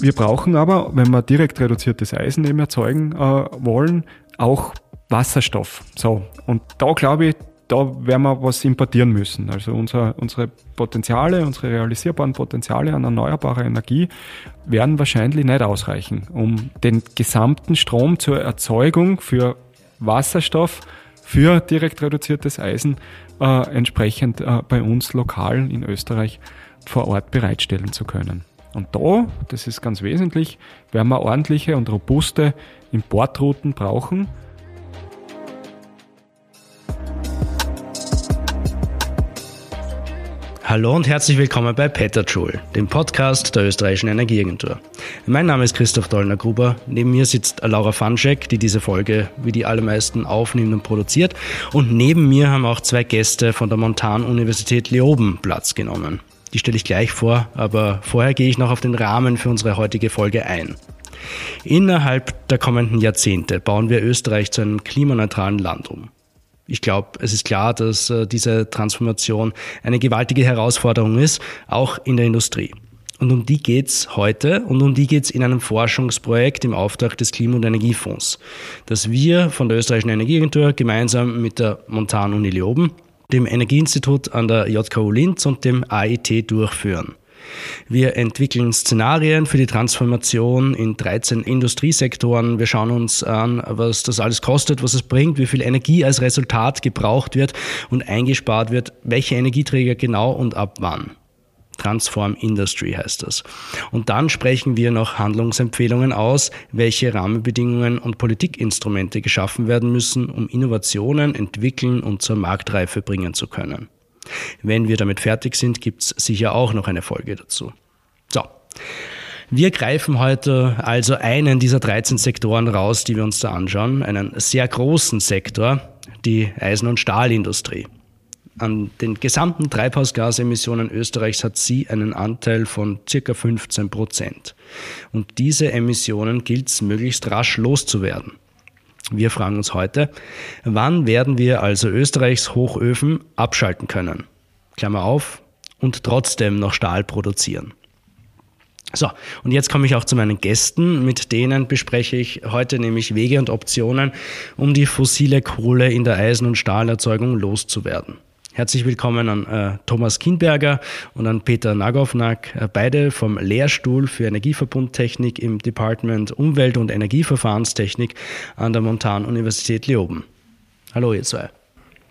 Wir brauchen aber, wenn wir direkt reduziertes Eisen eben erzeugen äh, wollen, auch Wasserstoff. So, und da glaube ich, da werden wir was importieren müssen. Also unser, unsere Potenziale, unsere realisierbaren Potenziale an erneuerbarer Energie werden wahrscheinlich nicht ausreichen, um den gesamten Strom zur Erzeugung für Wasserstoff, für direkt reduziertes Eisen äh, entsprechend äh, bei uns lokal in Österreich vor Ort bereitstellen zu können. Und da, das ist ganz wesentlich, werden wir ordentliche und robuste Importrouten brauchen. Hallo und herzlich willkommen bei Petterjoule, dem Podcast der österreichischen Energieagentur. Mein Name ist Christoph Dollner-Gruber. Neben mir sitzt Laura Fanschek, die diese Folge wie die allermeisten aufnimmt und produziert. Und neben mir haben auch zwei Gäste von der Montan-Universität Leoben Platz genommen. Die stelle ich gleich vor, aber vorher gehe ich noch auf den Rahmen für unsere heutige Folge ein. Innerhalb der kommenden Jahrzehnte bauen wir Österreich zu einem klimaneutralen Land um. Ich glaube, es ist klar, dass äh, diese Transformation eine gewaltige Herausforderung ist, auch in der Industrie. Und um die geht's heute und um die geht's in einem Forschungsprojekt im Auftrag des Klima- und Energiefonds, das wir von der Österreichischen Energieagentur gemeinsam mit der Montan-Uni Leoben dem Energieinstitut an der JKU Linz und dem AIT durchführen. Wir entwickeln Szenarien für die Transformation in 13 Industriesektoren. Wir schauen uns an, was das alles kostet, was es bringt, wie viel Energie als Resultat gebraucht wird und eingespart wird, welche Energieträger genau und ab wann. Transform Industry heißt das. Und dann sprechen wir noch Handlungsempfehlungen aus, welche Rahmenbedingungen und Politikinstrumente geschaffen werden müssen, um Innovationen entwickeln und zur Marktreife bringen zu können. Wenn wir damit fertig sind, gibt es sicher auch noch eine Folge dazu. So. Wir greifen heute also einen dieser 13 Sektoren raus, die wir uns da anschauen, einen sehr großen Sektor, die Eisen- und Stahlindustrie. An den gesamten Treibhausgasemissionen Österreichs hat sie einen Anteil von circa 15 Prozent. Und diese Emissionen gilt es möglichst rasch loszuwerden. Wir fragen uns heute, wann werden wir also Österreichs Hochöfen abschalten können? Klammer auf, und trotzdem noch Stahl produzieren. So, und jetzt komme ich auch zu meinen Gästen. Mit denen bespreche ich heute nämlich Wege und Optionen, um die fossile Kohle in der Eisen- und Stahlerzeugung loszuwerden. Herzlich willkommen an äh, Thomas Kinberger und an Peter Nagovnak, äh, beide vom Lehrstuhl für Energieverbundtechnik im Department Umwelt- und Energieverfahrenstechnik an der Montan-Universität Leoben. Hallo ihr zwei.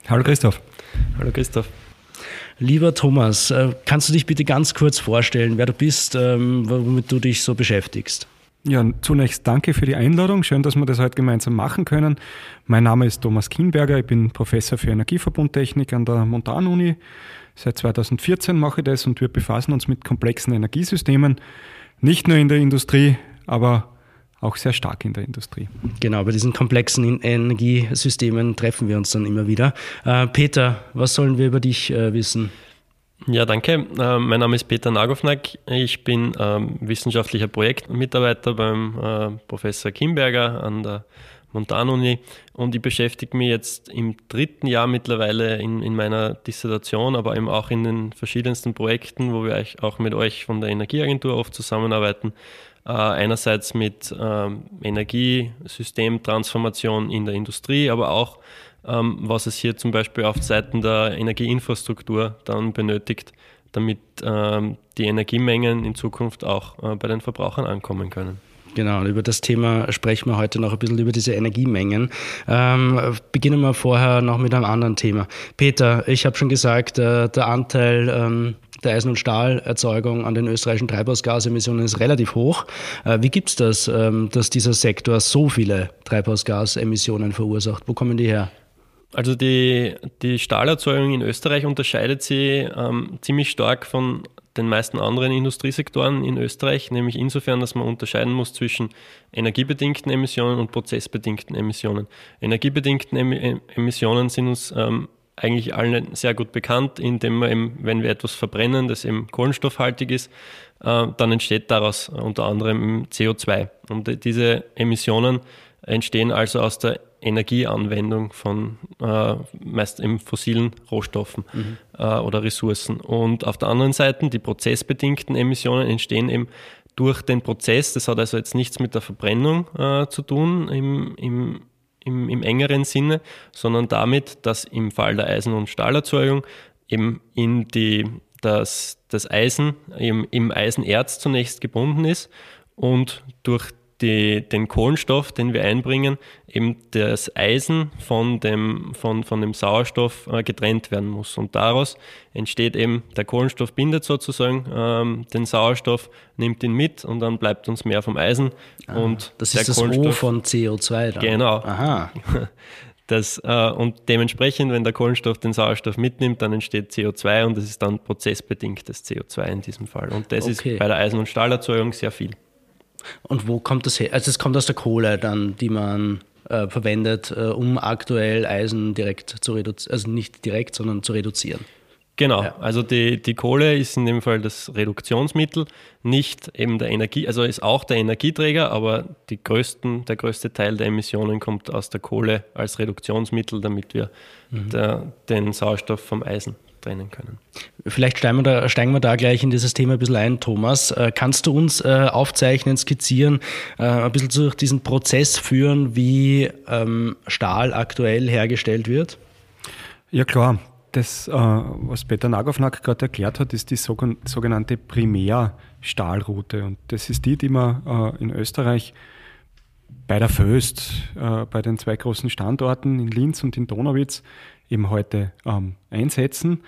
Hallo Christoph. Hallo Christoph. Lieber Thomas, äh, kannst du dich bitte ganz kurz vorstellen, wer du bist, ähm, womit du dich so beschäftigst? Ja, zunächst danke für die Einladung. Schön, dass wir das heute gemeinsam machen können. Mein Name ist Thomas Kienberger. Ich bin Professor für Energieverbundtechnik an der Montanuni. Seit 2014 mache ich das und wir befassen uns mit komplexen Energiesystemen. Nicht nur in der Industrie, aber auch sehr stark in der Industrie. Genau, bei diesen komplexen Energiesystemen treffen wir uns dann immer wieder. Äh, Peter, was sollen wir über dich äh, wissen? Ja, danke. Äh, mein Name ist Peter Nagovnak. Ich bin ähm, wissenschaftlicher Projektmitarbeiter beim äh, Professor Kimberger an der Montanuni und ich beschäftige mich jetzt im dritten Jahr mittlerweile in, in meiner Dissertation, aber eben auch in den verschiedensten Projekten, wo wir auch mit euch von der Energieagentur oft zusammenarbeiten. Äh, einerseits mit ähm, Energiesystemtransformation in der Industrie, aber auch ähm, was es hier zum Beispiel auf Seiten der Energieinfrastruktur dann benötigt, damit ähm, die Energiemengen in Zukunft auch äh, bei den Verbrauchern ankommen können. Genau, über das Thema sprechen wir heute noch ein bisschen über diese Energiemengen. Ähm, beginnen wir vorher noch mit einem anderen Thema. Peter, ich habe schon gesagt, äh, der Anteil ähm, der Eisen- und Stahlerzeugung an den österreichischen Treibhausgasemissionen ist relativ hoch. Äh, wie gibt es das, ähm, dass dieser Sektor so viele Treibhausgasemissionen verursacht? Wo kommen die her? Also die, die Stahlerzeugung in Österreich unterscheidet sich ähm, ziemlich stark von den meisten anderen Industriesektoren in Österreich, nämlich insofern, dass man unterscheiden muss zwischen energiebedingten Emissionen und prozessbedingten Emissionen. Energiebedingten Emissionen sind uns ähm, eigentlich allen sehr gut bekannt, indem wir eben, wenn wir etwas verbrennen, das eben kohlenstoffhaltig ist, äh, dann entsteht daraus unter anderem CO2. Und diese Emissionen entstehen also aus der Energieanwendung von äh, meist eben fossilen Rohstoffen mhm. äh, oder Ressourcen. Und auf der anderen Seite, die prozessbedingten Emissionen entstehen eben durch den Prozess, das hat also jetzt nichts mit der Verbrennung äh, zu tun im, im, im, im engeren Sinne, sondern damit, dass im Fall der Eisen- und Stahlerzeugung eben in die, das, das Eisen im, im Eisenerz zunächst gebunden ist und durch die, den Kohlenstoff, den wir einbringen, eben das Eisen von dem, von, von dem Sauerstoff äh, getrennt werden muss. Und daraus entsteht eben, der Kohlenstoff bindet sozusagen ähm, den Sauerstoff, nimmt ihn mit und dann bleibt uns mehr vom Eisen. Ah, und das ist das O von CO2 dann. Genau. Aha. Das, äh, und dementsprechend, wenn der Kohlenstoff den Sauerstoff mitnimmt, dann entsteht CO2 und das ist dann prozessbedingtes CO2 in diesem Fall. Und das okay. ist bei der Eisen- und Stahlerzeugung sehr viel. Und wo kommt das her? Also es kommt aus der Kohle dann, die man äh, verwendet, äh, um aktuell Eisen direkt zu reduzieren, also nicht direkt, sondern zu reduzieren. Genau, ja. also die, die Kohle ist in dem Fall das Reduktionsmittel, nicht eben der Energie, also ist auch der Energieträger, aber die größten, der größte Teil der Emissionen kommt aus der Kohle als Reduktionsmittel, damit wir mhm. der, den Sauerstoff vom Eisen trennen können. Vielleicht steigen wir, da, steigen wir da gleich in dieses Thema ein bisschen ein, Thomas. Äh, kannst du uns äh, aufzeichnen, skizzieren, äh, ein bisschen durch diesen Prozess führen, wie ähm, Stahl aktuell hergestellt wird? Ja klar, das, was Peter Nagovnak gerade erklärt hat, ist die sogenannte Primärstahlroute. Und das ist die, die man in Österreich bei der Föst, bei den zwei großen Standorten in Linz und in Donauwitz eben heute ähm, einsetzen.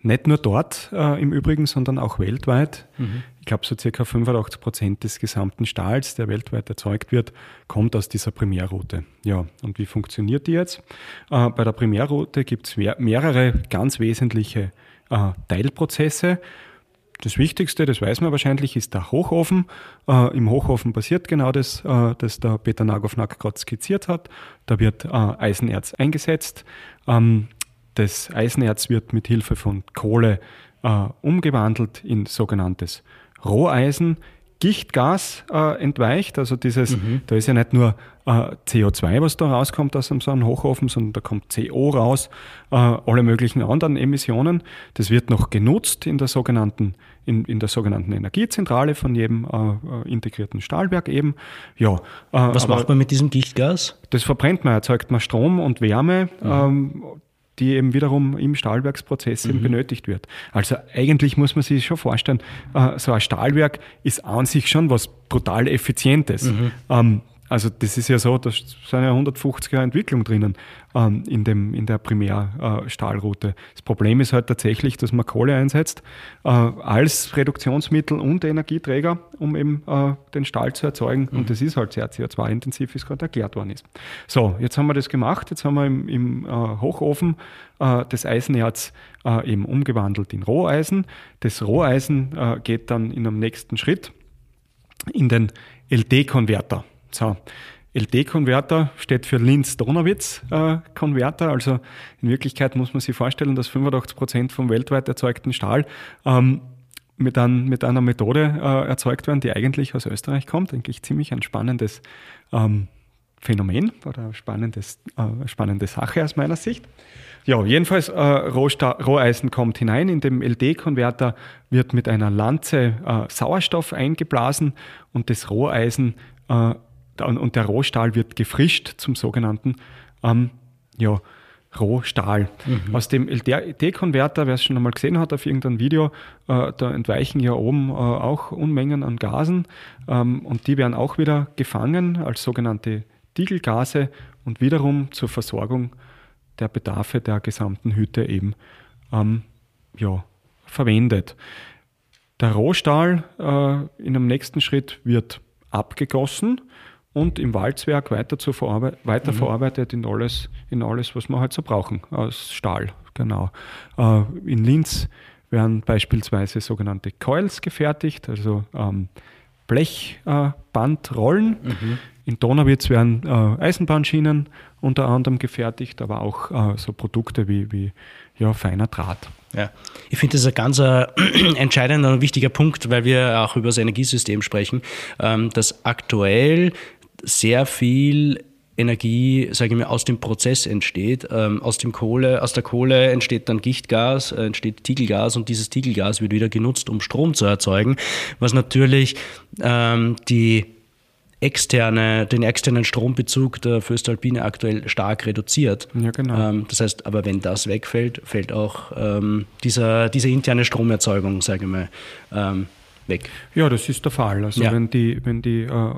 Nicht nur dort äh, im Übrigen, sondern auch weltweit. Mhm. Ich glaube, so circa 85 Prozent des gesamten Stahls, der weltweit erzeugt wird, kommt aus dieser Primärroute. Ja, und wie funktioniert die jetzt? Äh, bei der Primärroute gibt es mehr, mehrere ganz wesentliche äh, Teilprozesse. Das Wichtigste, das weiß man wahrscheinlich, ist der Hochofen. Äh, Im Hochofen passiert genau das, äh, das der Peter Nagovnak gerade skizziert hat. Da wird äh, Eisenerz eingesetzt. Ähm, das Eisenerz wird mit Hilfe von Kohle äh, umgewandelt in sogenanntes Roheisen. Gichtgas äh, entweicht. Also dieses, mhm. da ist ja nicht nur äh, CO2, was da rauskommt aus so einem Hochofen, sondern da kommt CO raus, äh, alle möglichen anderen Emissionen. Das wird noch genutzt in der sogenannten, in, in der sogenannten Energiezentrale von jedem äh, äh, integrierten Stahlwerk eben. Ja, äh, was macht man mit diesem Gichtgas? Das verbrennt man, erzeugt man Strom und Wärme. Mhm. Ähm, die eben wiederum im Stahlwerksprozess mhm. eben benötigt wird. Also eigentlich muss man sich schon vorstellen, äh, so ein Stahlwerk ist an sich schon was brutal Effizientes. Mhm. Ähm, also das ist ja so, da sind ja 150 Jahre Entwicklung drinnen ähm, in, dem, in der Primärstahlroute. Äh, das Problem ist halt tatsächlich, dass man Kohle einsetzt äh, als Reduktionsmittel und Energieträger, um eben äh, den Stahl zu erzeugen. Mhm. Und das ist halt sehr CO2-intensiv, wie es gerade erklärt worden ist. So, jetzt haben wir das gemacht. Jetzt haben wir im, im äh, Hochofen äh, das Eisenerz äh, eben umgewandelt in Roheisen. Das Roheisen geht dann in einem nächsten Schritt in den LD-Konverter. So. LD-Konverter steht für Linz-Donowitz-Konverter. also in Wirklichkeit muss man sich vorstellen, dass 85 Prozent vom weltweit erzeugten Stahl ähm, mit, ein, mit, einer Methode äh, erzeugt werden, die eigentlich aus Österreich kommt. Eigentlich ziemlich ein spannendes ähm, Phänomen oder eine spannendes, äh, spannende Sache aus meiner Sicht. Ja, jedenfalls äh, Roheisen kommt hinein. In dem LD-Konverter wird mit einer Lanze äh, Sauerstoff eingeblasen und das Roheisen äh, und der Rohstahl wird gefrischt zum sogenannten ähm, ja, Rohstahl. Mhm. Aus dem LD-Konverter, wer es schon einmal gesehen hat auf irgendeinem Video, äh, da entweichen ja oben äh, auch Unmengen an Gasen ähm, und die werden auch wieder gefangen als sogenannte Diegelgase und wiederum zur Versorgung der Bedarfe der gesamten Hütte eben ähm, ja, verwendet. Der Rohstahl äh, in einem nächsten Schritt wird abgegossen und im Walzwerk weiter, zu verarbeit weiterverarbeitet mhm. in, alles, in alles, was wir halt so brauchen, aus Stahl. Genau. Äh, in Linz werden beispielsweise sogenannte Coils gefertigt, also ähm, Blechbandrollen. Äh, mhm. In Donauwitz werden äh, Eisenbahnschienen unter anderem gefertigt, aber auch äh, so Produkte wie, wie ja, feiner Draht. Ja, ich finde das ein ganz äh, entscheidender und wichtiger Punkt, weil wir auch über das Energiesystem sprechen, ähm, dass aktuell sehr viel Energie, sage ich mal, aus dem Prozess entsteht. Ähm, aus, dem Kohle, aus der Kohle entsteht dann Gichtgas, äh, entsteht Tiegelgas und dieses Tiegelgas wird wieder genutzt, um Strom zu erzeugen, was natürlich ähm, die externe, den externen Strombezug der Föstalpine aktuell stark reduziert. Ja, genau. Ähm, das heißt, aber wenn das wegfällt, fällt auch ähm, dieser, diese interne Stromerzeugung, sage ich mal, ähm, weg. Ja, das ist der Fall. Also ja. wenn die, wenn die, äh,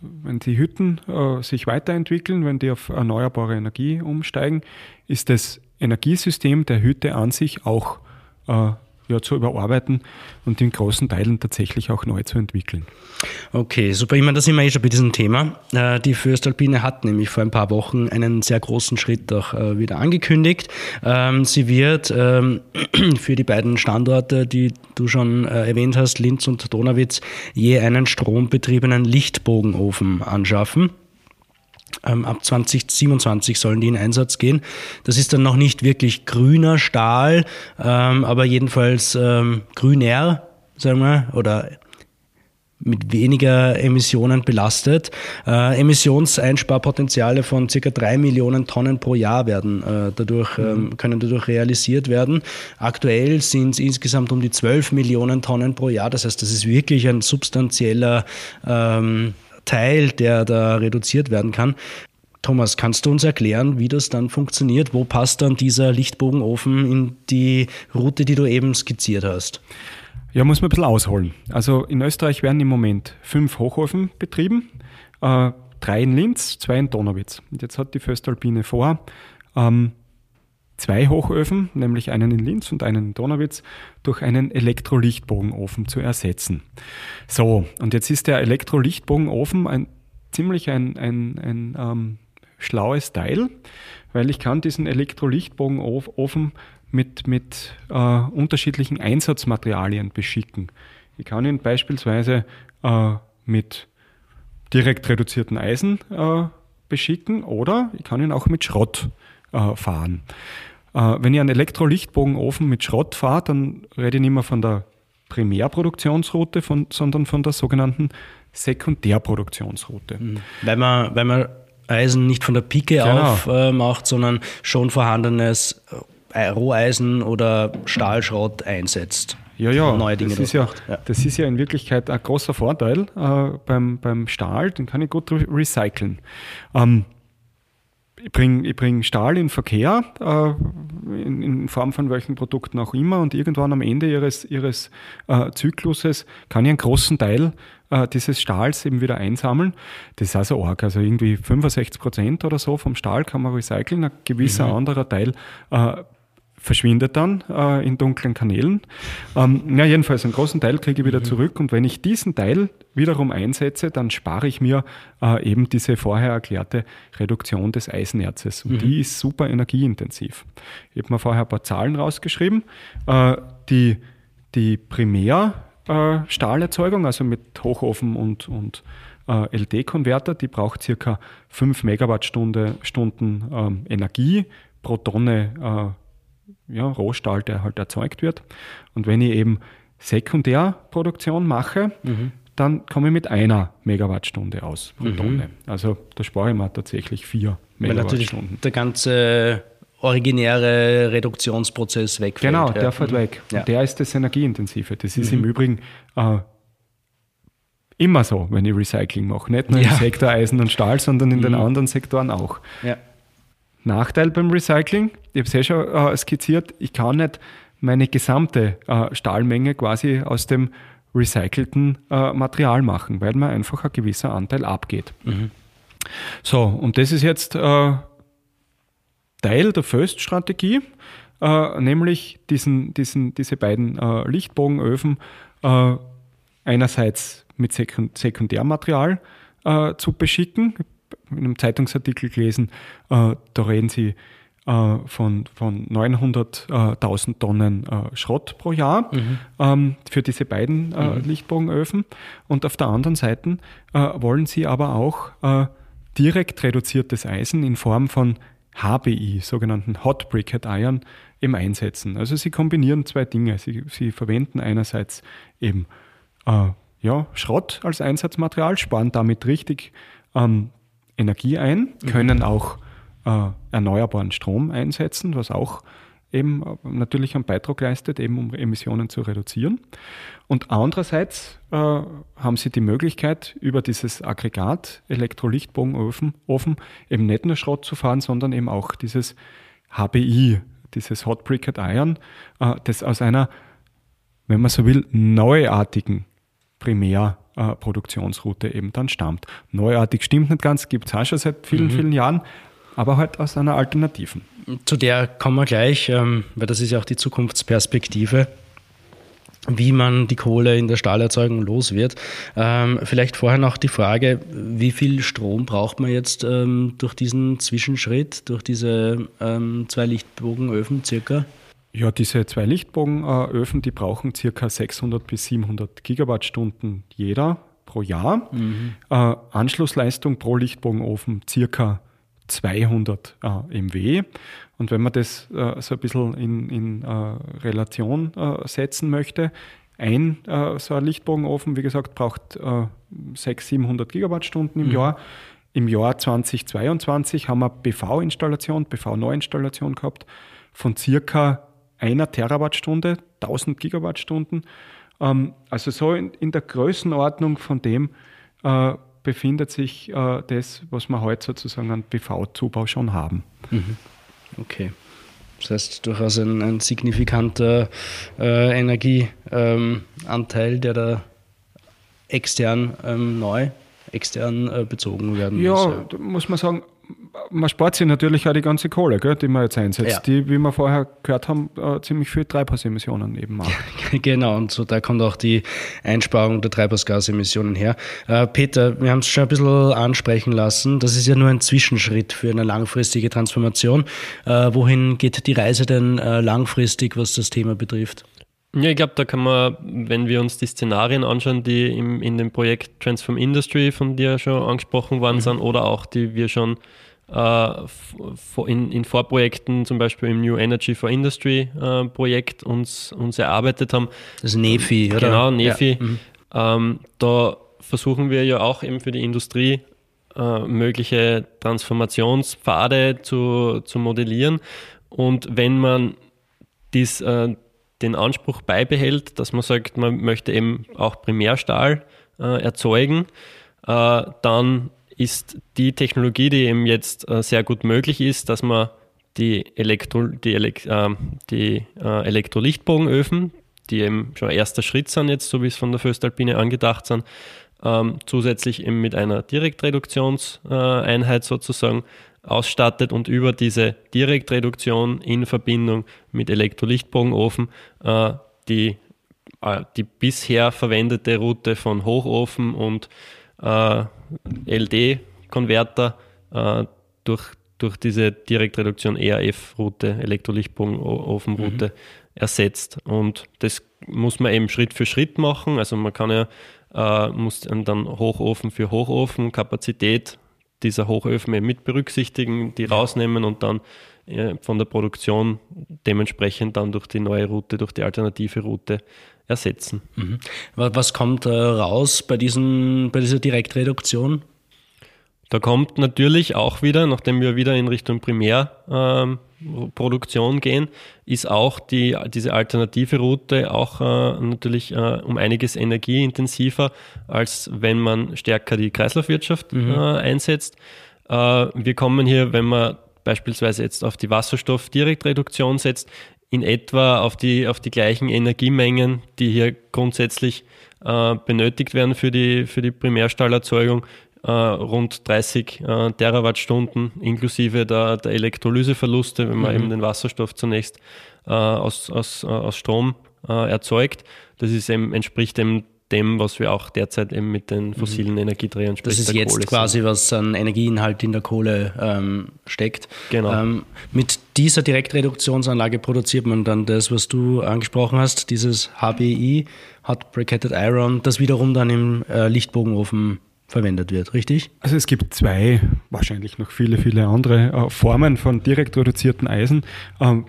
wenn die Hütten äh, sich weiterentwickeln, wenn die auf erneuerbare Energie umsteigen, ist das Energiesystem der Hütte an sich auch äh, ja, zu überarbeiten und in großen Teilen tatsächlich auch neu zu entwickeln. Okay, super. Ich meine, da sind wir eh schon bei diesem Thema. Äh, die Föstalpine hat nämlich vor ein paar Wochen einen sehr großen Schritt auch äh, wieder angekündigt. Ähm, sie wird ähm, für die beiden Standorte, die du schon äh, erwähnt hast, Linz und Donauwitz, je einen strombetriebenen Lichtbogenofen anschaffen. Ähm, ab 2027 sollen die in Einsatz gehen. Das ist dann noch nicht wirklich grüner Stahl, ähm, aber jedenfalls ähm, grüner, sagen wir, oder mit weniger Emissionen belastet. Äh, Emissionseinsparpotenziale von circa drei Millionen Tonnen pro Jahr werden äh, dadurch, mhm. ähm, können dadurch realisiert werden. Aktuell sind es insgesamt um die zwölf Millionen Tonnen pro Jahr. Das heißt, das ist wirklich ein substanzieller ähm, Teil, der da reduziert werden kann. Thomas, kannst du uns erklären, wie das dann funktioniert? Wo passt dann dieser Lichtbogenofen in die Route, die du eben skizziert hast? Ja, muss man ein bisschen ausholen. Also in Österreich werden im Moment fünf Hochöfen betrieben, äh, drei in Linz, zwei in Donauwitz. Und jetzt hat die Föstalpine vor, ähm, zwei Hochöfen, nämlich einen in Linz und einen in Donauwitz, durch einen Elektrolichtbogenofen zu ersetzen. So, und jetzt ist der Elektrolichtbogenofen ein ziemlich ein, ein, ein ähm, schlaues Teil, weil ich kann diesen Elektrolichtbogenofen mit, mit äh, unterschiedlichen Einsatzmaterialien beschicken. Ich kann ihn beispielsweise äh, mit direkt reduzierten Eisen äh, beschicken oder ich kann ihn auch mit Schrott äh, fahren. Äh, wenn ich einen Elektrolichtbogenofen mit Schrott fahre, dann rede ich nicht mehr von der Primärproduktionsroute, von, sondern von der sogenannten Sekundärproduktionsroute. Mhm. Weil man, weil man Eisen nicht von der Pike genau. auf äh, macht, sondern schon vorhandenes äh, Roheisen oder Stahlschrott einsetzt. Ja, ja, neue Dinge das, ist ja, ja, das ist ja in Wirklichkeit ein großer Vorteil äh, beim, beim Stahl, den kann ich gut recyceln. Ähm, ich bringe ich bring Stahl in Verkehr, äh, in, in, Form von welchen Produkten auch immer, und irgendwann am Ende ihres, ihres äh, Zykluses kann ich einen großen Teil äh, dieses Stahls eben wieder einsammeln. Das ist also arg. Also irgendwie 65 Prozent oder so vom Stahl kann man recyceln, ein gewisser mhm. anderer Teil äh, verschwindet dann äh, in dunklen Kanälen. Ähm, ja, jedenfalls einen großen Teil kriege ich wieder mhm. zurück und wenn ich diesen Teil wiederum einsetze, dann spare ich mir äh, eben diese vorher erklärte Reduktion des Eisenerzes und mhm. die ist super energieintensiv. Ich habe mir vorher ein paar Zahlen rausgeschrieben. Äh, die, die Primärstahlerzeugung, also mit Hochofen und, und äh, LD-Konverter, die braucht circa 5 Megawattstunden ähm, Energie pro Tonne äh, ja, Rohstahl, der halt erzeugt wird. Und wenn ich eben Sekundärproduktion mache, mhm. dann komme ich mit einer Megawattstunde aus pro mhm. Tonne. Also da spare ich mir tatsächlich vier Megawattstunden. Weil der ganze originäre Reduktionsprozess wegfällt. Genau, der ja. fällt mhm. weg. Ja. Und der ist das Energieintensive. Das ist mhm. im Übrigen äh, immer so, wenn ich Recycling mache. Nicht nur ja. im Sektor Eisen und Stahl, sondern in den mhm. anderen Sektoren auch. Ja. Nachteil beim Recycling, ich habe es ja schon äh, skizziert, ich kann nicht meine gesamte äh, Stahlmenge quasi aus dem recycelten äh, Material machen, weil mir einfach ein gewisser Anteil abgeht. Mhm. So, und das ist jetzt äh, Teil der First-Strategie, äh, nämlich diesen, diesen, diese beiden äh, Lichtbogenöfen einerseits mit Sekundärmaterial zu beschicken, in einem Zeitungsartikel gelesen, äh, da reden sie äh, von, von 900.000 Tonnen äh, Schrott pro Jahr mhm. ähm, für diese beiden äh, mhm. Lichtbogenöfen. Und auf der anderen Seite äh, wollen sie aber auch äh, direkt reduziertes Eisen in Form von HBI, sogenannten Hot Briquette Iron, eben einsetzen. Also sie kombinieren zwei Dinge. Sie, sie verwenden einerseits eben ja, Schrott als Einsatzmaterial, sparen damit richtig ähm, Energie ein, mhm. können auch äh, erneuerbaren Strom einsetzen, was auch eben äh, natürlich einen Beitrag leistet, eben um Emissionen zu reduzieren. Und andererseits äh, haben sie die Möglichkeit, über dieses Aggregat Elektrolichtbogenofen Ofen, eben nicht nur Schrott zu fahren, sondern eben auch dieses HBI, dieses Hot Briquette Iron, äh, das aus einer, wenn man so will, neuartigen Primärproduktionsroute äh, eben dann stammt. Neuartig stimmt nicht ganz, gibt es auch schon seit vielen, mhm. vielen Jahren, aber halt aus einer alternativen. Zu der kommen wir gleich, ähm, weil das ist ja auch die Zukunftsperspektive wie man die Kohle in der Stahlerzeugung los wird. Ähm, vielleicht vorher noch die Frage, wie viel Strom braucht man jetzt ähm, durch diesen Zwischenschritt, durch diese ähm, zwei Lichtbogenöfen circa? Ja, diese zwei Lichtbogenöfen, die brauchen circa 600 bis 700 Gigawattstunden jeder pro Jahr. Mhm. Äh, Anschlussleistung pro Lichtbogenofen circa 200 äh, MW. Und wenn man das äh, so ein bisschen in, in äh, Relation äh, setzen möchte, ein äh, so ein Lichtbogenofen, wie gesagt, braucht äh, 600, 700 Gigawattstunden im mhm. Jahr. Im Jahr 2022 haben wir PV-Installation, PV-Neuinstallation gehabt von circa einer Terawattstunde, 1000 Gigawattstunden. Ähm, also so in, in, der Größenordnung von dem äh, befindet sich äh, das, was wir heute sozusagen an PV-Zubau schon haben. Mhm. Okay. Das heißt, durchaus ein, ein signifikanter äh, Energieanteil, ähm, der da extern ähm, neu, extern äh, bezogen werden ja, muss. Ja, muss man sagen, man spart sich natürlich auch die ganze Kohle, gell, die man jetzt einsetzt, ja. die, wie wir vorher gehört haben, äh, ziemlich viel Treibhausemissionen eben macht. genau, und so da kommt auch die Einsparung der Treibhausgasemissionen her. Äh, Peter, wir haben es schon ein bisschen ansprechen lassen, das ist ja nur ein Zwischenschritt für eine langfristige Transformation. Äh, wohin geht die Reise denn äh, langfristig, was das Thema betrifft? Ja, ich glaube, da kann man, wenn wir uns die Szenarien anschauen, die im, in dem Projekt Transform Industry von dir schon angesprochen worden mhm. sind oder auch die wir schon in, in, Vorprojekten, zum Beispiel im New Energy for Industry äh, Projekt uns, uns erarbeitet haben. Das ist NEFI, oder? Genau, NEFI. Ja. Mhm. Ähm, da versuchen wir ja auch eben für die Industrie äh, mögliche Transformationspfade zu, zu modellieren. Und wenn man dies, äh, den Anspruch beibehält, dass man sagt, man möchte eben auch Primärstahl äh, erzeugen, äh, dann ist die Technologie, die eben jetzt äh, sehr gut möglich ist, dass man die, Elektro, die, Elekt, äh, die äh, Elektrolichtbogenöfen, die eben schon erster Schritt sind jetzt, so wie es von der Föstalpine angedacht sind, ähm, zusätzlich eben mit einer Direktreduktionseinheit sozusagen ausstattet und über diese Direktreduktion in Verbindung mit Elektrolichtbogenofen äh, die, äh, die bisher verwendete Route von Hochofen und äh, LD-Konverter äh, durch, durch diese Direktreduktion ERF-Route, Elektrolichtbogenofenroute, mhm. ersetzt. Und das muss man eben Schritt für Schritt machen. Also man kann ja äh, muss dann Hochofen für Hochofen, Kapazität dieser Hochöfen eben mit berücksichtigen, die rausnehmen und dann von der Produktion dementsprechend dann durch die neue Route, durch die alternative Route ersetzen. Mhm. Was kommt äh, raus bei, diesen, bei dieser Direktreduktion? Da kommt natürlich auch wieder, nachdem wir wieder in Richtung Primärproduktion ähm, gehen, ist auch die, diese alternative Route auch äh, natürlich äh, um einiges energieintensiver, als wenn man stärker die Kreislaufwirtschaft mhm. äh, einsetzt. Äh, wir kommen hier, wenn man beispielsweise jetzt auf die Wasserstoffdirektreduktion setzt, in etwa auf die, auf die gleichen Energiemengen, die hier grundsätzlich äh, benötigt werden für die, für die Primärstahlerzeugung, äh, rund 30 äh, Terawattstunden inklusive der, der Elektrolyseverluste, wenn man mhm. eben den Wasserstoff zunächst äh, aus, aus, äh, aus Strom äh, erzeugt. Das ist eben, entspricht eben dem, was wir auch derzeit eben mit den mhm. fossilen Energieträgern sprechen. Das ist jetzt Kohle quasi, sind. was an Energieinhalt in der Kohle ähm, steckt. Genau. Ähm, mit dieser Direktreduktionsanlage produziert man dann das, was du angesprochen hast, dieses HBI, Hot Briquetted Iron, das wiederum dann im äh, Lichtbogenofen verwendet wird, richtig? Also es gibt zwei, wahrscheinlich noch viele, viele andere äh, Formen von direkt reduzierten Eisen. Ähm,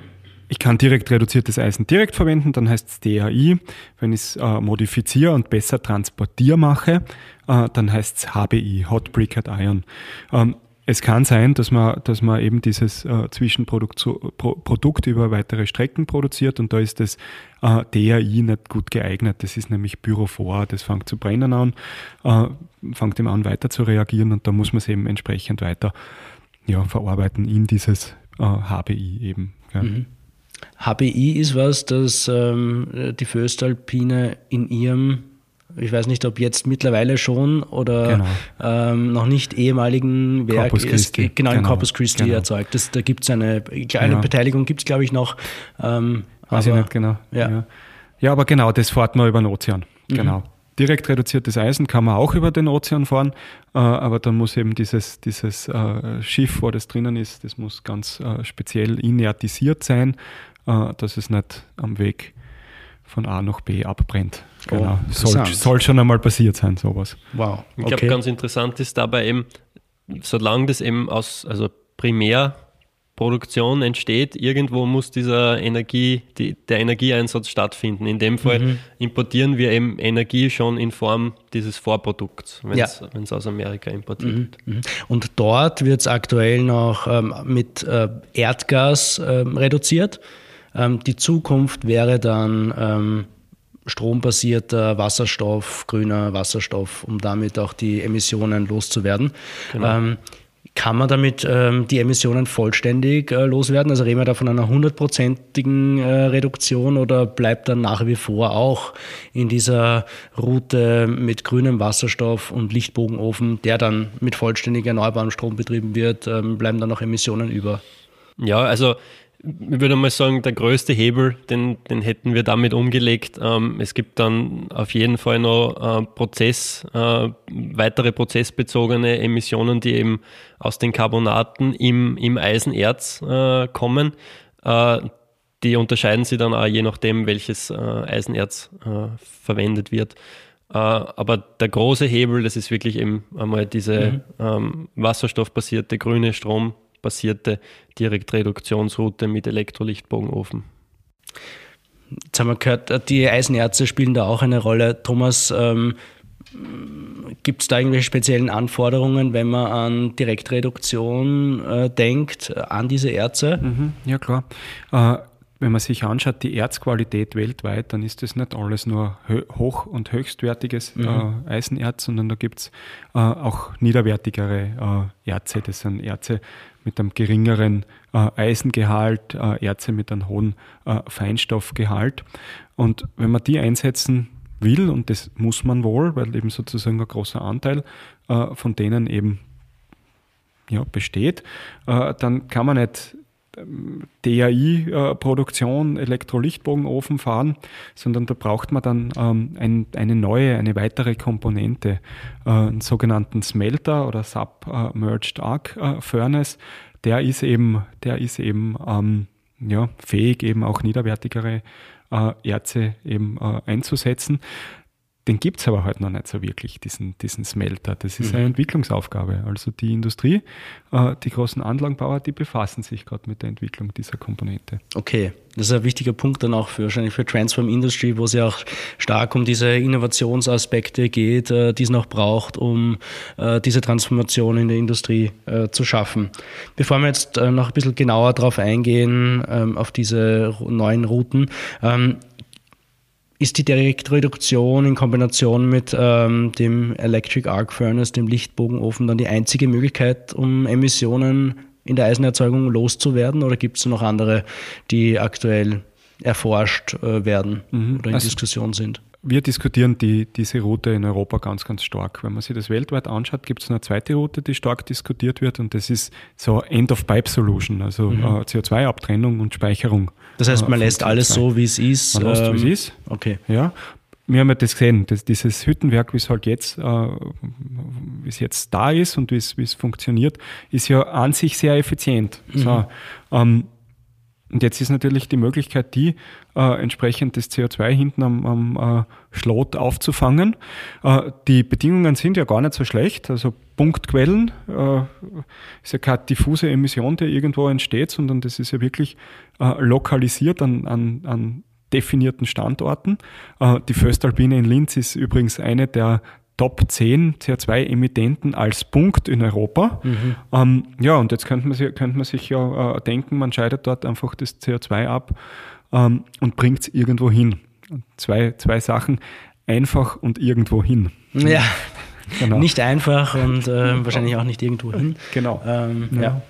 Ich kann direkt reduziertes Eisen direkt verwenden, dann heißt es DAI. Wenn ich es äh, modifiziere und besser transportiere mache, äh, dann heißt es HBI, Hot Briquette Iron. Ähm, es kann sein, dass man, dass man eben dieses äh, Zwischenprodukt so, Pro, Produkt über weitere Strecken produziert und da ist das äh, DAI nicht gut geeignet. Das ist nämlich Pyrophor, das fängt zu brennen an, äh, fängt eben an weiter zu reagieren und da muss man es eben entsprechend weiter ja, verarbeiten in dieses äh, HBI eben. Ja. Mhm. HBI ist was, das ähm, die Föstalpine in ihrem ich weiß nicht, ob jetzt mittlerweile schon oder genau. ähm, noch nicht ehemaligen Werk Corpus Christi. Ist, genau, in genau. Corpus Christi genau. erzeugt. Das, da gibt es eine kleine ja. Beteiligung, gibt es glaube ich noch. Ähm, weiß aber, ich nicht genau. Ja. ja. Ja. aber genau, das fährt man über den Ozean. Mhm. Genau. Direkt reduziertes Eisen kann man auch über den Ozean fahren, äh, aber dann muss eben dieses, dieses äh, Schiff, wo das drinnen ist, das muss ganz äh, speziell inertisiert sein, dass es nicht am Weg von A nach B abbrennt. Genau. Oh, soll, soll, schon einmal passiert sein, sowas. Wow. Okay. Ich glaube, ganz interessant ist dabei eben, solange das eben aus, also Primärproduktion entsteht, irgendwo muss dieser Energie, die, der Energieeinsatz stattfinden. In dem Fall mhm. importieren wir eben Energie schon in Form dieses Vorprodukts, wenn es ja. aus Amerika importiert mhm. wird. Mhm. Und dort wird es aktuell noch ähm, mit äh, Erdgas äh, reduziert. Ähm, die Zukunft wäre dann ähm, strombasierter Wasserstoff, grüner Wasserstoff, um damit auch die Emissionen loszuwerden. Genau. Ähm, kann man damit ähm, die Emissionen vollständig äh, loswerden? Also reden wir da von einer hundertprozentigen äh, Reduktion oder bleibt dann nach wie vor auch in dieser Route mit grünem Wasserstoff und Lichtbogenofen, der dann mit vollständig erneuerbarem Strom betrieben wird, ähm, bleiben dann noch Emissionen über? Ja, also ich würde mal sagen, der größte Hebel, den, den hätten wir damit umgelegt. Ähm, es gibt dann auf jeden Fall noch äh, Prozess, äh, weitere prozessbezogene Emissionen, die eben aus den Carbonaten im, im Eisenerz äh, kommen. Äh, die unterscheiden sich dann auch je nachdem, welches äh, Eisenerz äh, verwendet wird. aber der große Hebel, das ist wirklich eben einmal diese mhm. ähm, wasserstoffbasierte grüne Strom, basierte Direktreduktionsroute mit Elektrolichtbogenofen. Jetzt haben wir gehört, die Eisenerze spielen da auch eine Rolle. Thomas, ähm, gibt es da irgendwelche speziellen Anforderungen, wenn man an Direktreduktion äh, denkt, an diese Erze? Mhm, ja, klar. Äh, wenn man sich anschaut, die Erzqualität weltweit, dann ist das nicht alles nur hoch- und höchstwertiges mhm. äh, Eisenerz, sondern da gibt es äh, auch niederwertigere äh, Erze. Das sind Erze mit einem geringeren äh, Eisengehalt, äh, Erze mit einem hohen äh, Feinstoffgehalt. Und wenn man die einsetzen will, und das muss man wohl, weil eben sozusagen ein großer Anteil von denen eben ja, besteht, dann kann man nicht DAI-Produktion, Elektrolichtbogenofen fahren, sondern da braucht man dann ähm, ein, eine neue, eine weitere Komponente, äh, einen sogenannten Smelter oder Submerged Arc äh, Furnace. Der ist eben, der ist eben ähm, ja, fähig, eben auch niederwertigere äh, Erze eben äh, einzusetzen. Den gibt es aber heute noch nicht so wirklich, diesen, diesen Smelter. Das ist mhm. eine Entwicklungsaufgabe. Also die Industrie, äh, die großen Anlagenbauer, die befassen sich gerade mit der Entwicklung dieser Komponente. Okay, das ist ein wichtiger Punkt dann auch für, wahrscheinlich für Transform Industry, wo es ja auch stark um diese Innovationsaspekte geht, äh, die es noch braucht, um äh, diese Transformation in der Industrie äh, zu schaffen. Bevor wir jetzt äh, noch ein bisschen genauer darauf eingehen, ähm, auf diese neuen Routen, ähm, ist die Direktreduktion in Kombination mit ähm, dem Electric Arc Furnace, dem Lichtbogenofen, dann die einzige Möglichkeit, um Emissionen in der Eisenerzeugung loszuwerden? Oder gibt es noch andere, die aktuell erforscht äh, werden mhm. oder in also, Diskussion sind? wir diskutieren die, diese Route in Europa ganz, ganz stark. Wenn man sich das weltweit anschaut, gibt es eine zweite Route, die stark diskutiert wird und das ist so End-of-Pipe-Solution, also mhm. äh, CO2-Abtrennung und Speicherung. Das heißt, man äh, lässt CO2. alles so, wie es ist. Man lässt, ähm, wie es ähm, ist. Okay. Ja. Wir haben ja das gesehen, dass dieses Hüttenwerk, wie es halt jetzt, äh, wie es jetzt da ist und wie es, wie es funktioniert, ist ja an sich sehr effizient. Mhm. So, ähm, und jetzt ist natürlich die Möglichkeit, die äh, entsprechend das CO2 hinten am, am äh, Schlot aufzufangen. Äh, die Bedingungen sind ja gar nicht so schlecht. Also Punktquellen äh, ist ja keine diffuse Emission, die irgendwo entsteht, sondern das ist ja wirklich äh, lokalisiert an, an, an definierten Standorten. Äh, die Föstalpine in Linz ist übrigens eine der Top 10 CO2-Emittenten als Punkt in Europa. Mhm. Ähm, ja, und jetzt könnte man, sich, könnte man sich ja äh, denken, man scheidet dort einfach das CO2 ab ähm, und bringt es irgendwo hin. Zwei, zwei Sachen, einfach und irgendwo hin. Ja, genau. nicht einfach und äh, wahrscheinlich auch nicht irgendwo hin. Genau. Ähm, ja. ja.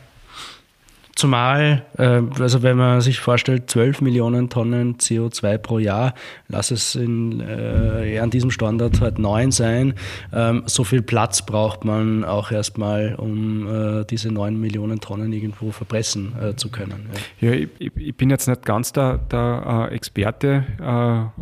Zumal, äh, also wenn man sich vorstellt, 12 Millionen Tonnen CO2 pro Jahr, lass es in, äh, an diesem Standard halt 9 sein, ähm, so viel Platz braucht man auch erstmal, um äh, diese 9 Millionen Tonnen irgendwo verpressen äh, zu können. Ja, ja ich, ich, bin jetzt nicht ganz der, der äh, Experte, äh,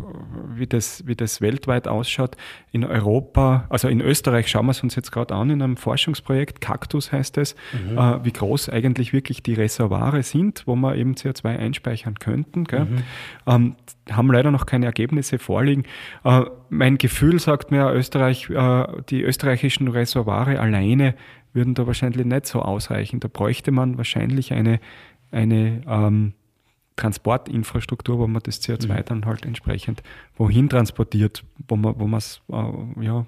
wie, das, wie das weltweit ausschaut. In Europa, also in Österreich schauen wir es uns jetzt gerade an in einem Forschungsprojekt, Cactus heißt es, mhm. wie groß eigentlich wirklich die Reservoire sind, wo wir eben CO2 einspeichern könnten. Mhm. Ähm, haben leider noch keine Ergebnisse vorliegen. Äh, mein Gefühl sagt mir, Österreich, äh, die österreichischen Reservoire alleine würden da wahrscheinlich nicht so ausreichen. Da bräuchte man wahrscheinlich eine, eine ähm, Transportinfrastruktur, wo man das CO2 mhm. dann halt entsprechend wohin transportiert, wo man wo es äh, ja,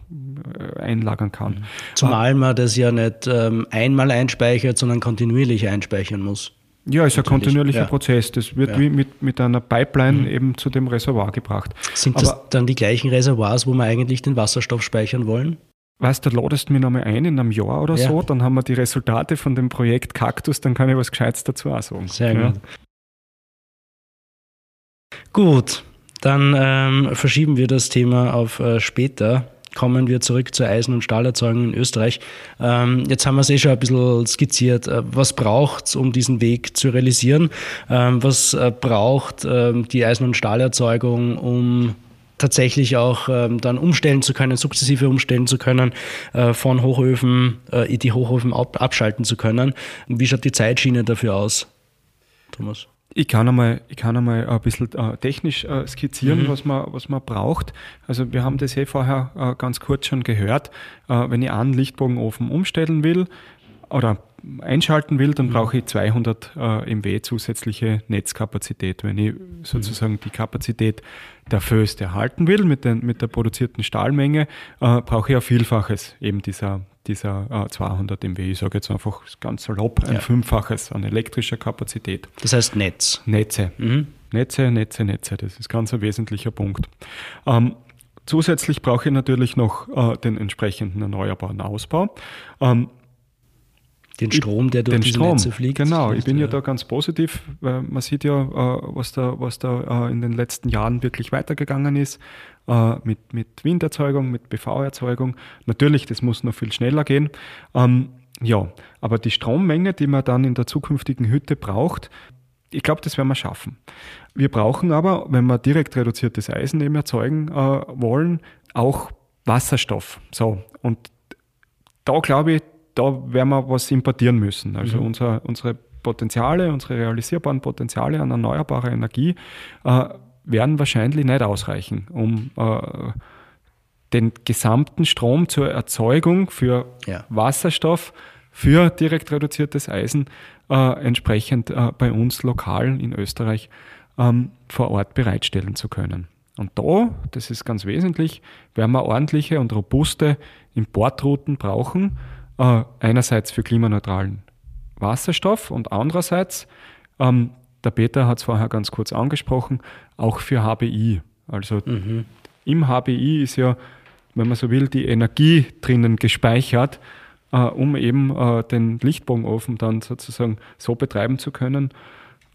einlagern kann. Mhm. Zumal man das ja nicht ähm, einmal einspeichert, sondern kontinuierlich einspeichern muss. Ja, ist ein kontinuierlicher ja. Prozess. Das wird ja. wie mit, mit einer Pipeline mhm. eben zu dem Reservoir gebracht. Sind das Aber, dann die gleichen Reservoirs, wo wir eigentlich den Wasserstoff speichern wollen? Weißt du, ladest mir nochmal ein in einem Jahr oder ja. so, dann haben wir die Resultate von dem Projekt Cactus, dann kann ich was Gescheites dazu auch sagen. Sehr gut. Gut, dann ähm, verschieben wir das Thema auf äh, später. Kommen wir zurück zur Eisen- und Stahlerzeugung in Österreich. Ähm, jetzt haben wir es eh schon ein bisschen skizziert. Äh, was braucht es, um diesen Weg zu realisieren? Ähm, was äh, braucht ähm, die Eisen- und Stahlerzeugung, um tatsächlich auch ähm, dann umstellen zu können, sukzessive umstellen zu können, äh, von Hochöfen, äh, die Hochöfen ab, abschalten zu können. Wie schaut die Zeitschiene dafür aus, Thomas? Ich kann einmal, ich kann einmal ein bisschen äh, technisch äh, skizzieren, mhm. was, man, was man braucht. Also wir haben das eh vorher äh, ganz kurz schon gehört. Wenn ich einen Lichtbogenofen umstellen will oder einschalten will, dann mhm. brauche ich 200 äh, MW zusätzliche Netzkapazität. Wenn ich sozusagen mhm. die Kapazität der Föst erhalten will mit, den, mit der produzierten Stahlmenge, brauche ich ein Vielfaches eben dieser, dieser äh, 200 MW. Ich sage jetzt einfach ganz salopp, ein ja. Fünffaches an elektrischer Kapazität. Das heißt Netz. Netze. Mhm. Netze, Netze, Netze. Das ist ganz ein wesentlicher Punkt. Ähm, zusätzlich brauche ich natürlich noch äh, den entsprechenden erneuerbaren Ausbau. Ähm, den Strom, der durch den diese Strom, Netze fliegt. Genau, ich bin ja da ganz positiv, weil man sieht ja, äh, was da, was da äh, in den letzten Jahren wirklich weitergegangen ist äh, mit, mit Winderzeugung, mit PV-Erzeugung. Natürlich, das muss noch viel schneller gehen. Ähm, ja, aber die Strommenge, die man dann in der zukünftigen Hütte braucht, ich glaube, das werden wir schaffen. Wir brauchen aber, wenn wir direkt reduziertes Eisen eben erzeugen wollen, auch Wasserstoff. So, und da glaube ich, da werden wir was importieren müssen. Also mhm. unser, unsere Potenziale, unsere realisierbaren Potenziale an erneuerbarer Energie äh, werden wahrscheinlich nicht ausreichen, um äh, den gesamten Strom zur Erzeugung für ja. Wasserstoff, für direkt reduziertes Eisen äh, entsprechend äh, bei uns lokal in Österreich ähm, vor Ort bereitstellen zu können. Und da, das ist ganz wesentlich, werden wir ordentliche und robuste Importrouten brauchen, äh, einerseits für klimaneutralen Wasserstoff und andererseits, ähm, der Peter hat es vorher ganz kurz angesprochen, auch für HBI. Also mhm. im HBI ist ja, wenn man so will, die Energie drinnen gespeichert, äh, um eben äh, den Lichtbogenofen dann sozusagen so betreiben zu können,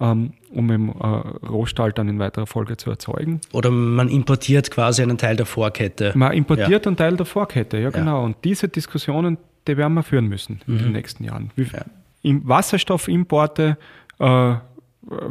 ähm, um eben äh, Rohstahl dann in weiterer Folge zu erzeugen. Oder man importiert quasi einen Teil der Vorkette. Man importiert ja. einen Teil der Vorkette, ja genau. Ja. Und diese Diskussionen, die werden wir führen müssen in den mhm. nächsten Jahren. Wie, ja. Wasserstoffimporte äh,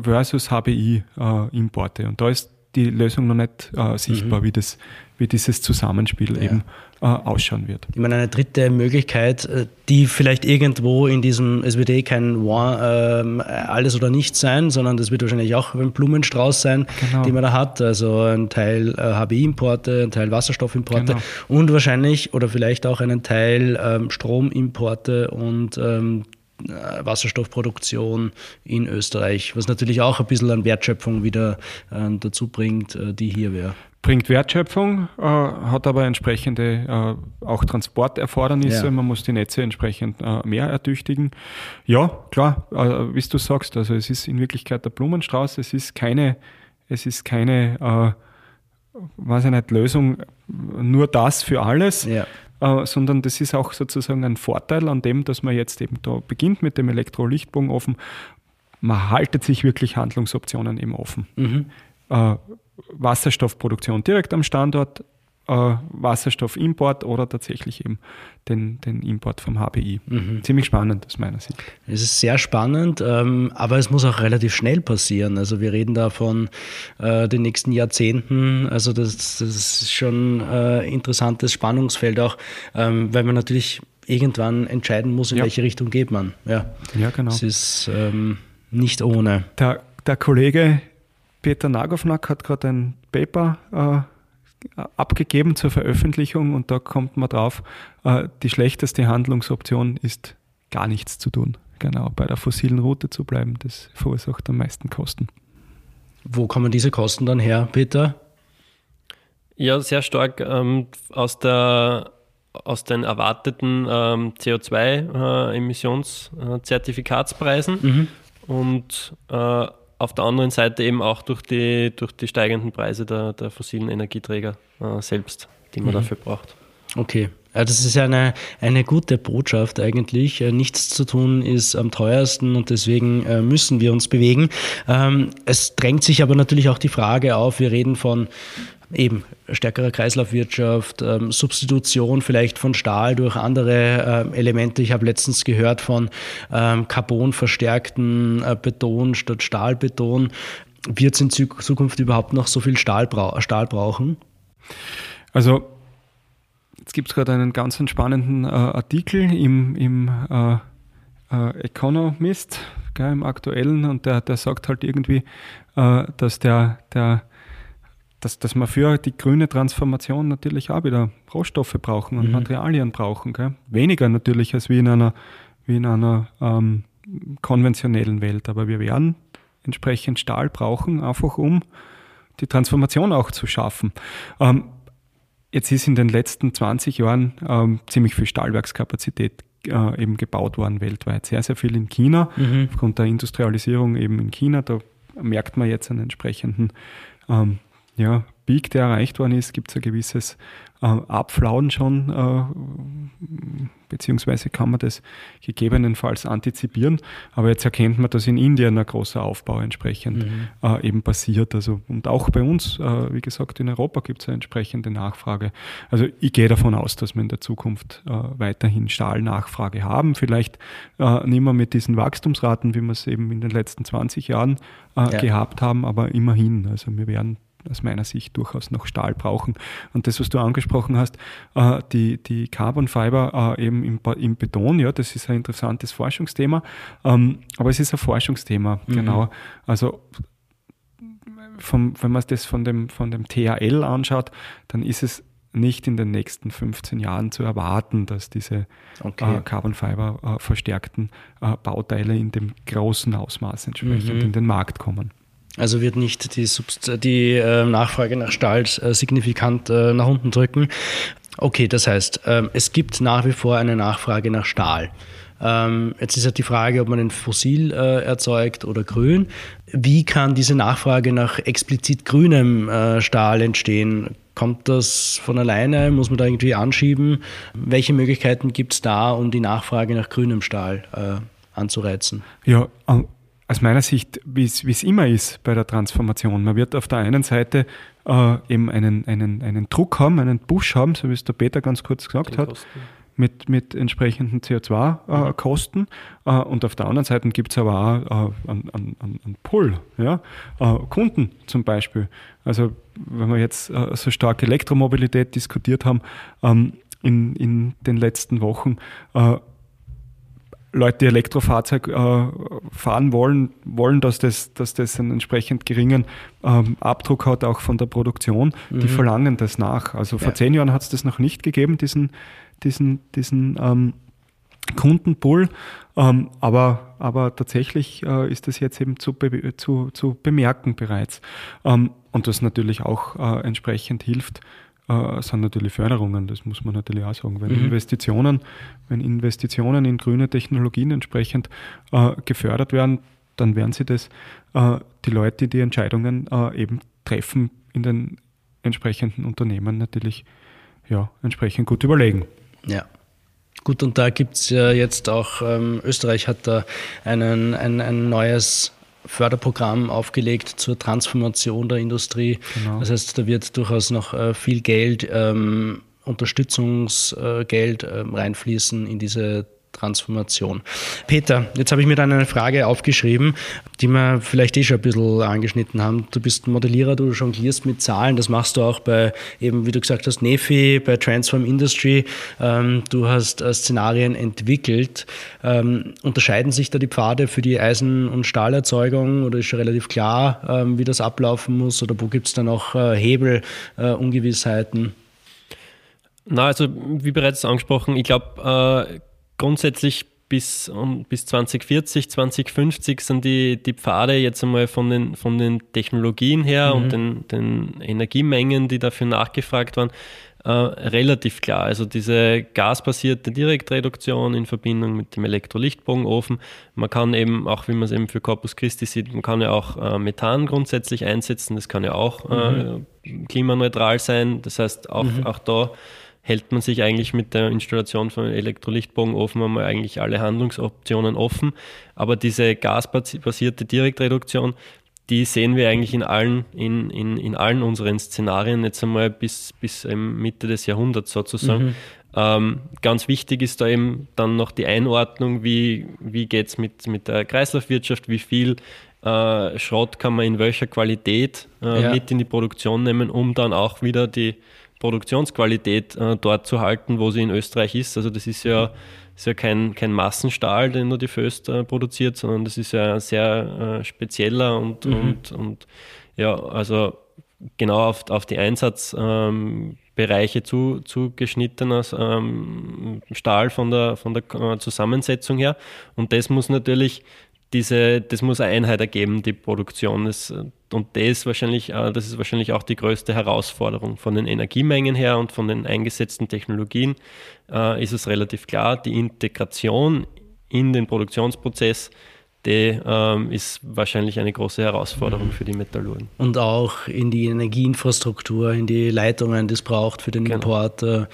versus HBI-Importe. Äh, Und da ist die Lösung noch nicht äh, sichtbar, mhm. wie, das, wie dieses Zusammenspiel ja. eben äh, ausschauen wird. Ich meine, eine dritte Möglichkeit, äh, die vielleicht irgendwo in diesem, es wird eh kein äh, alles oder nichts sein, sondern das wird wahrscheinlich auch ein Blumenstrauß sein, genau. den man da hat. Also ein Teil äh, HBI-Importe, ein Teil Wasserstoffimporte genau. und wahrscheinlich oder vielleicht auch einen Teil ähm, Stromimporte und ähm, äh, Wasserstoffproduktion in Österreich, was natürlich auch ein bisschen an Wertschöpfung wieder äh, dazu bringt, äh, die hier wäre. Bringt Wertschöpfung, äh, hat aber entsprechende äh, auch Transporterfordernisse. Ja. Man muss die Netze entsprechend äh, mehr ertüchtigen. Ja, klar, wie du sagst, also es ist in Wirklichkeit der Blumenstrauß, es ist keine, es ist keine, weiß ich nicht, Lösung, nur das für alles. Ja äh, sondern das ist auch sozusagen ein Vorteil an dem, dass man jetzt eben da beginnt mit dem Elektrolichtbogen offen. Man haltet sich wirklich Handlungsoptionen eben offen. Mhm. Äh, Wasserstoffproduktion direkt am Standort, äh, Wasserstoffimport oder tatsächlich eben den, den Import vom HPI. Mhm. Ziemlich spannend aus meiner Sicht. Es ist sehr spannend, ähm, aber es muss auch relativ schnell passieren. Also wir reden da von äh, den nächsten Jahrzehnten. Also das, das ist schon ein äh, interessantes Spannungsfeld auch, ähm, weil man natürlich irgendwann entscheiden muss, in ja. welche Richtung geht man. Ja, ja genau. Es ist ähm, nicht ohne. Der, der Kollege Peter Nagovnak hat gerade ein Paper äh, abgegeben zur Veröffentlichung und da kommt man drauf, äh, die schlechteste Handlungsoption ist gar nichts zu tun. Genau, bei der fossilen Route zu bleiben, das verursacht am meisten Kosten. Wo kommen diese Kosten dann her, Peter? Ja, sehr stark ähm, aus, der, aus den erwarteten ähm, CO2-Emissionszertifikatspreisen äh, mhm. und äh, auf der anderen Seite eben auch durch die, durch die steigenden Preise der, der fossilen Energieträger äh, selbst, die man mhm. dafür braucht. Okay. Ja, das ist eine, eine gute Botschaft eigentlich. Äh, nichts zu tun ist am teuersten und deswegen äh, müssen wir uns bewegen. Ähm, es drängt sich aber natürlich auch die Frage auf, wir reden von eben stärkerer Kreislaufwirtschaft, ähm, Substitution vielleicht von Stahl durch andere äh, Elemente. Ich habe letztens gehört von ähm, Carbon-verstärkten Beton statt Stahlbeton. Wird es in Zukunft überhaupt noch so viel Stahl, Stahl brauchen? Also jetzt gibt es gerade einen ganz spannenden äh, Artikel im, im äh, äh, Economist, gell, im aktuellen, und der, der sagt halt irgendwie, äh, dass der, der dass, dass wir für die grüne Transformation natürlich auch wieder Rohstoffe brauchen und mhm. Materialien brauchen. Gell? Weniger natürlich als wie in einer, wie in einer ähm, konventionellen Welt. Aber wir werden entsprechend Stahl brauchen, einfach um die Transformation auch zu schaffen. Ähm, jetzt ist in den letzten 20 Jahren ähm, ziemlich viel Stahlwerkskapazität äh, eben gebaut worden weltweit. Sehr, sehr viel in China, mhm. aufgrund der Industrialisierung eben in China. Da merkt man jetzt einen entsprechenden ähm, ja, Peak, der erreicht worden ist, gibt es ein gewisses äh, Abflauen schon, äh, beziehungsweise kann man das gegebenenfalls antizipieren. Aber jetzt erkennt man, dass in Indien ein großer Aufbau entsprechend mhm. äh, eben passiert. Also, und auch bei uns, äh, wie gesagt, in Europa gibt es eine entsprechende Nachfrage. Also ich gehe davon aus, dass wir in der Zukunft äh, weiterhin Stahlnachfrage haben. Vielleicht äh, nicht mehr mit diesen Wachstumsraten, wie wir es eben in den letzten 20 Jahren ja. gehabt haben, aber immerhin. Also wir werden aus meiner Sicht durchaus noch Stahl brauchen. Und das, was du angesprochen hast, äh, die, die Carbon Fiber äh, eben im, im, Beton, ja, das ist ein interessantes Forschungsthema. Ähm, aber es ist ein Forschungsthema, mhm. genau. Also vom, wenn man das von dem, von dem THL anschaut, dann ist es nicht in den nächsten 15 Jahren zu erwarten, dass diese okay. äh, Carbon Fiber äh, verstärkten äh, Bauteile in dem großen Ausmaß entsprechend mhm. in den Markt kommen. Also wird nicht die, Subst die äh, Nachfrage nach Stahl äh, signifikant äh, nach unten drücken. Okay, das heißt, ähm, es gibt nach wie vor eine Nachfrage nach Stahl. Ähm, jetzt ist ja die Frage, ob man den fossil äh, erzeugt oder grün. Wie kann diese Nachfrage nach explizit grünem äh, Stahl entstehen? Kommt das von alleine? Muss man da irgendwie anschieben? Welche Möglichkeiten gibt es da, um die Nachfrage nach grünem Stahl äh, anzureizen? Ja, aus meiner Sicht, wie es immer ist bei der Transformation. Man wird auf der einen Seite äh, eben einen, einen, einen Druck haben, einen Push haben, so wie es der Peter ganz kurz gesagt hat, mit, mit entsprechenden CO2-Kosten. Äh, äh, und auf der anderen Seite gibt es aber auch äh, einen, einen, einen Pull, ja? Äh, Kunden zum Beispiel. Also wenn wir jetzt äh, so stark Elektromobilität diskutiert haben ähm, in, in den letzten Wochen, äh, Leute, die Elektrofahrzeug äh, fahren wollen, wollen, dass das, dass das einen entsprechend geringen ähm, Abdruck hat, auch von der Produktion, mhm. die verlangen das nach. Also vor ja. zehn Jahren hat es das noch nicht gegeben, diesen, diesen, diesen ähm, Kundenpool. Ähm, aber, aber tatsächlich äh, ist das jetzt eben zu, be zu, zu bemerken bereits. Ähm, und das natürlich auch äh, entsprechend hilft, äh, sind natürlich Förderungen, das muss man natürlich auch sagen. Wenn mhm. Investitionen, wenn Investitionen in grüne Technologien entsprechend äh, gefördert werden, dann werden sie das äh, die Leute, die die Entscheidungen äh, eben treffen in den entsprechenden Unternehmen natürlich ja, entsprechend gut überlegen. Ja. Gut, und da gibt es ja jetzt auch, ähm, Österreich hat da einen, ein, ein neues Förderprogramm aufgelegt zur Transformation der Industrie. Genau. Das heißt, da wird durchaus noch äh, viel Geld, ähm, Unterstützungsgeld äh, reinfließen in diese Transformation. Peter, jetzt habe ich mir dann eine Frage aufgeschrieben, die wir vielleicht eh schon ein bisschen angeschnitten haben. Du bist Modellierer, du jonglierst mit Zahlen, das machst du auch bei eben, wie du gesagt hast, Nefi, bei Transform Industry. Ähm, du hast äh, Szenarien entwickelt. Ähm, unterscheiden sich da die Pfade für die Eisen- und Stahlerzeugung oder ist schon relativ klar, ähm, wie das ablaufen muss oder wo gibt es dann auch äh, Hebel, äh, Ungewissheiten? Na, also wie bereits angesprochen, ich glaube, grundsätzlich bis, um, bis 2040, 2050 sind die, die Pfade jetzt einmal von den, von den Technologien her mhm. und den, den Energiemengen, die dafür nachgefragt waren, äh, relativ klar. Also diese gasbasierte Direktreduktion in Verbindung mit dem Elektrolichtbogenofen. Man kann eben, auch wie man es eben für Corpus Christi sieht, man kann ja auch äh, Methan grundsätzlich einsetzen. Das kann ja auch mhm. äh, klimaneutral sein. Das heißt, auch, mhm. auch da hält man sich eigentlich mit der Installation von Elektrolichtbogenofen einmal eigentlich alle Handlungsoptionen offen. Aber diese gasbasierte Direktreduktion, die sehen wir eigentlich in allen, in, in, in allen unseren Szenarien jetzt einmal bis, bis Mitte des Jahrhunderts sozusagen. Mhm. Ähm, ganz wichtig ist da eben dann noch die Einordnung, wie, wie geht es mit, mit der Kreislaufwirtschaft, wie viel äh, Schrott kann man in welcher Qualität äh, ja. mit in die Produktion nehmen, um dann auch wieder die, Produktionsqualität äh, dort zu halten, wo sie in Österreich ist. Also das ist ja, ist ja kein, kein Massenstahl, den nur die Föst äh, produziert, sondern das ist ja ein sehr äh, spezieller und, mhm. und, und ja, also genau auf, auf die Einsatzbereiche ähm, zu, zugeschnittener ähm, Stahl von der, von der äh, Zusammensetzung her. Und das muss natürlich diese, das muss eine Einheit ergeben, die Produktion. Das, und das, wahrscheinlich, äh, das ist wahrscheinlich auch die größte Herausforderung. Von den Energiemengen her und von den eingesetzten Technologien äh, ist es relativ klar, die Integration in den Produktionsprozess, die ähm, ist wahrscheinlich eine große Herausforderung für die Metallurgen. Und auch in die Energieinfrastruktur, in die Leitungen, die es braucht für den genau. Import. Äh,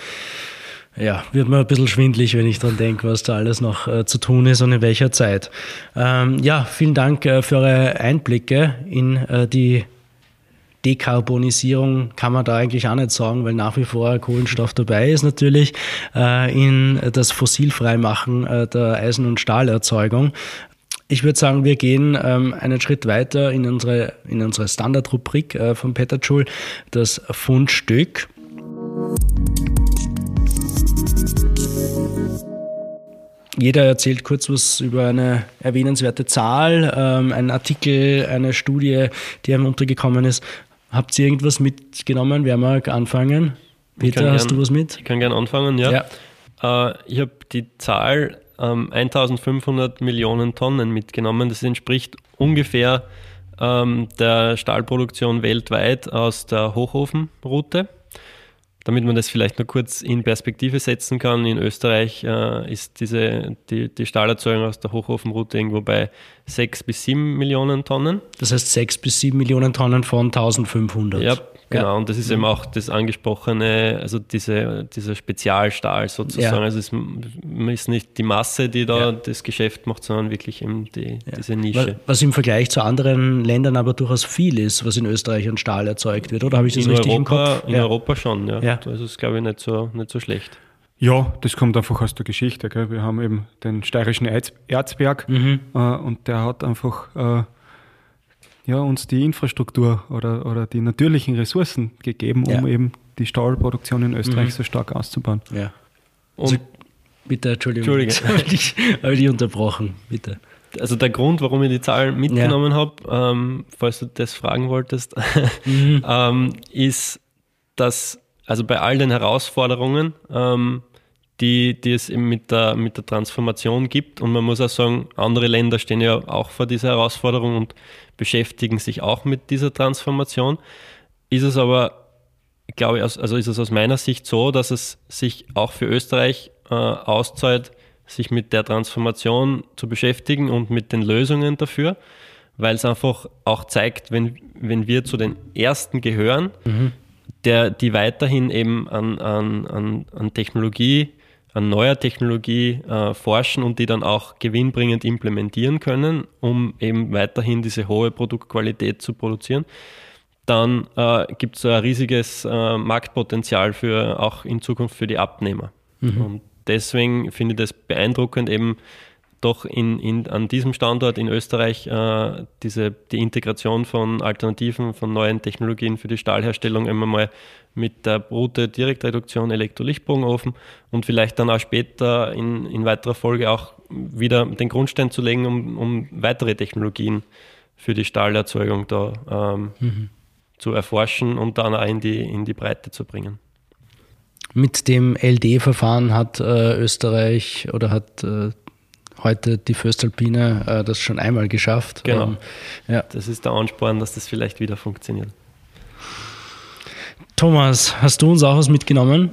ja, wird mir ein bisschen schwindlig, wenn ich daran denke, was da alles noch äh, zu tun ist und in welcher Zeit. Ähm, ja, vielen Dank äh, für eure Einblicke in äh, die Dekarbonisierung kann man da eigentlich auch nicht sagen, weil nach wie vor Kohlenstoff dabei ist natürlich, äh, in das Fossilfreimachen äh, der Eisen- und Stahlerzeugung. Ich würde sagen, wir gehen ähm, einen Schritt weiter in unsere, in unsere Standardrubrik äh, von Peter Schul, das Fundstück. Jeder erzählt kurz was über eine erwähnenswerte Zahl, ähm, einen Artikel, eine Studie, die einem untergekommen ist. Habt ihr irgendwas mitgenommen? Wer mag anfangen? Peter, hast gern, du was mit? Ich kann gerne anfangen, ja. ja. Äh, ich habe die Zahl ähm, 1500 Millionen Tonnen mitgenommen. Das entspricht ungefähr ähm, der Stahlproduktion weltweit aus der Hochofenroute. Damit man das vielleicht nur kurz in Perspektive setzen kann, in Österreich äh, ist diese, die, die Stahlerzeugung aus der Hochofenroute irgendwo bei 6 bis 7 Millionen Tonnen. Das heißt 6 bis 7 Millionen Tonnen von 1500. Ja, Genau, ja. und das ist eben auch das angesprochene, also diese, dieser Spezialstahl sozusagen. Ja. Also es ist nicht die Masse, die da ja. das Geschäft macht, sondern wirklich eben die, diese Nische. Was im Vergleich zu anderen Ländern aber durchaus viel ist, was in Österreich an Stahl erzeugt wird, oder habe ich das in richtig Europa, im Kopf? In Europa schon, ja. ja. Das ist, glaube ich, nicht so, nicht so schlecht. Ja, das kommt einfach aus der Geschichte. Gell? Wir haben eben den steirischen Erzberg mhm. äh, und der hat einfach äh, ja, uns die Infrastruktur oder, oder die natürlichen Ressourcen gegeben, um ja. eben die Stahlproduktion in Österreich mhm. so stark auszubauen. Ja. Und also, bitte, Entschuldigung, Entschuldigung. ich habe dich unterbrochen, bitte. Also der Grund, warum ich die Zahlen mitgenommen ja. habe, ähm, falls du das fragen wolltest, mhm. ähm, ist, dass also bei all den Herausforderungen, ähm, die, die es eben mit der, mit der Transformation gibt, und man muss auch sagen, andere Länder stehen ja auch vor dieser Herausforderung und beschäftigen sich auch mit dieser Transformation, ist es aber, glaube ich, also ist es aus meiner Sicht so, dass es sich auch für Österreich äh, auszahlt, sich mit der Transformation zu beschäftigen und mit den Lösungen dafür, weil es einfach auch zeigt, wenn, wenn wir zu den Ersten gehören, mhm. der, die weiterhin eben an, an, an, an Technologie, an neuer Technologie äh, forschen und die dann auch gewinnbringend implementieren können, um eben weiterhin diese hohe Produktqualität zu produzieren, dann äh, gibt es ein riesiges äh, Marktpotenzial für auch in Zukunft für die Abnehmer. Mhm. Und deswegen finde ich das beeindruckend, eben doch in, in, an diesem Standort in Österreich äh, diese, die Integration von Alternativen, von neuen Technologien für die Stahlherstellung immer mal mit der Route Direktreduktion Elektrolichtbogenofen und vielleicht dann auch später in, in weiterer Folge auch wieder den Grundstein zu legen, um, um weitere Technologien für die Stahlerzeugung da ähm, mhm. zu erforschen und dann auch in die, in die Breite zu bringen. Mit dem LD-Verfahren hat äh, Österreich oder hat äh, heute die Föstalpine äh, das schon einmal geschafft. Genau. Ähm, ja. Das ist der Ansporn, dass das vielleicht wieder funktioniert. Thomas, hast du uns auch was mitgenommen?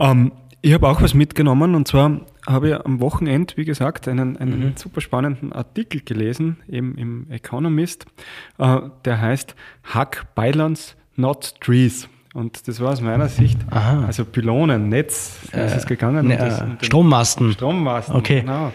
Ähm, ich habe auch was mitgenommen und zwar habe ich am Wochenende, wie gesagt, einen, einen mhm. super spannenden Artikel gelesen im, im Economist, äh, der heißt Hack Pylons, not Trees. Und das war aus meiner Sicht, Aha. also Pylonen, Netz, äh, ist es gegangen. Ne, das, äh, Strommasten. Strommasten, okay. genau.